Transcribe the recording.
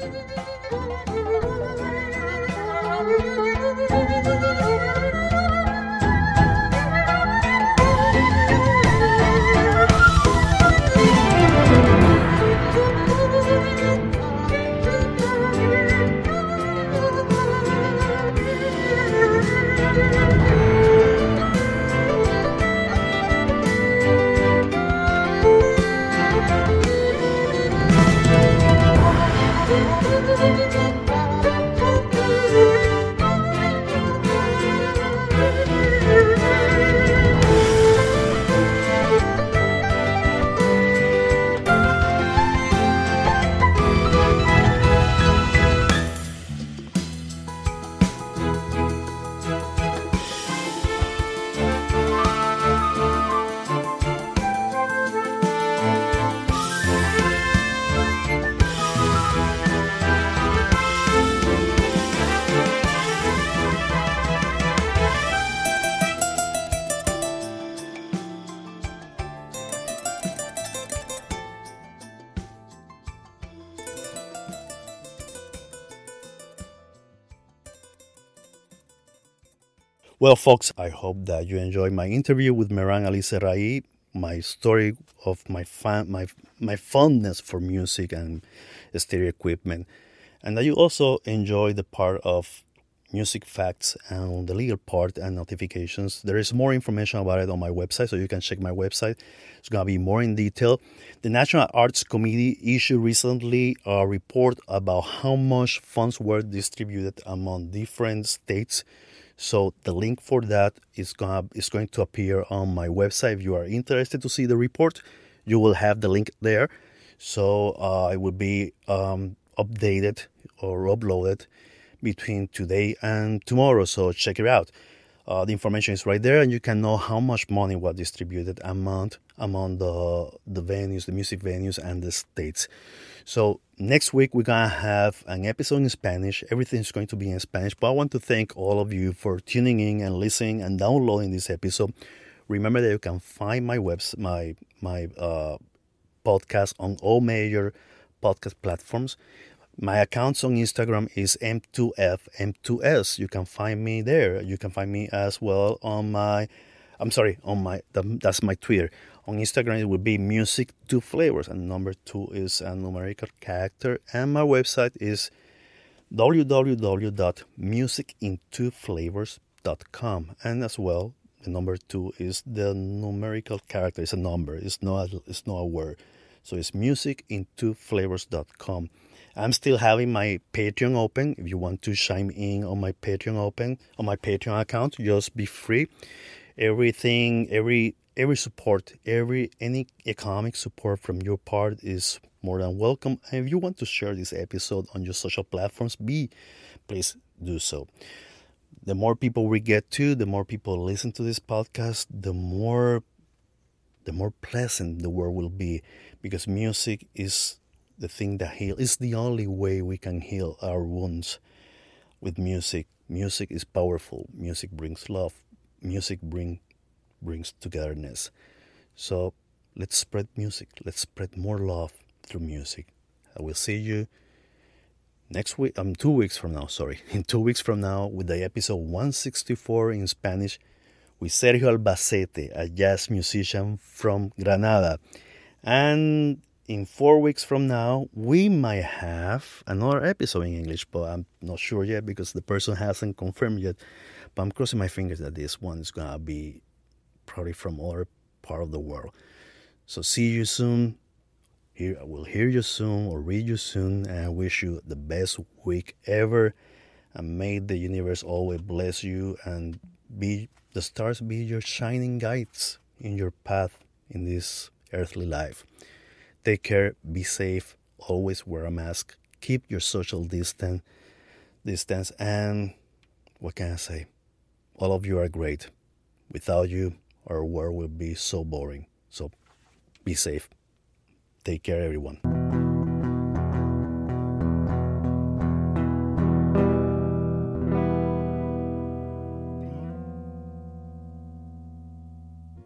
Thank you. Well, folks, I hope that you enjoyed my interview with Meran Ali Serrai, my story of my fan, my my fondness for music and stereo equipment, and that you also enjoy the part of music facts and the legal part and notifications. There is more information about it on my website, so you can check my website. It's gonna be more in detail. The National Arts Committee issued recently a report about how much funds were distributed among different states so the link for that is gonna is going to appear on my website. If you are interested to see the report, you will have the link there. So uh, it will be um, updated or uploaded between today and tomorrow. So check it out. Uh, the information is right there, and you can know how much money was distributed among among the the venues, the music venues, and the states. So next week we're gonna have an episode in Spanish. Everything's going to be in Spanish. But I want to thank all of you for tuning in and listening and downloading this episode. Remember that you can find my webs my my uh, podcast on all major podcast platforms. My accounts on Instagram is M2F M2S. You can find me there. You can find me as well on my I'm sorry, on my that's my Twitter on Instagram, it would be music two flavors, and number two is a numerical character. And my website is www.musicintwoflavors.com. And as well, the number two is the numerical character. It's a number. It's not. It's not a word. So it's musicintwoflavors.com. I'm still having my Patreon open. If you want to chime in on my Patreon open on my Patreon account, just be free. Everything, every every support, every any economic support from your part is more than welcome. And if you want to share this episode on your social platforms, be please do so. The more people we get to, the more people listen to this podcast, the more the more pleasant the world will be because music is the thing that heals. It's the only way we can heal our wounds with music. Music is powerful. Music brings love. music bring brings togetherness. So let's spread music. Let's spread more love through music. I will see you next week. I'm um, two weeks from now. Sorry, in two weeks from now with the episode 164 in Spanish with Sergio Albacete, a jazz musician from Granada, and in four weeks from now, we might have another episode in English, but I'm not sure yet because the person hasn't confirmed yet. But I'm crossing my fingers that this one is gonna be probably from other part of the world. So see you soon. Here I will hear you soon or read you soon, and I wish you the best week ever. And may the universe always bless you and be the stars be your shining guides in your path in this earthly life. Take care, be safe, always wear a mask, keep your social distance, distance, and what can I say? All of you are great. Without you, our world will be so boring. So be safe. Take care, everyone.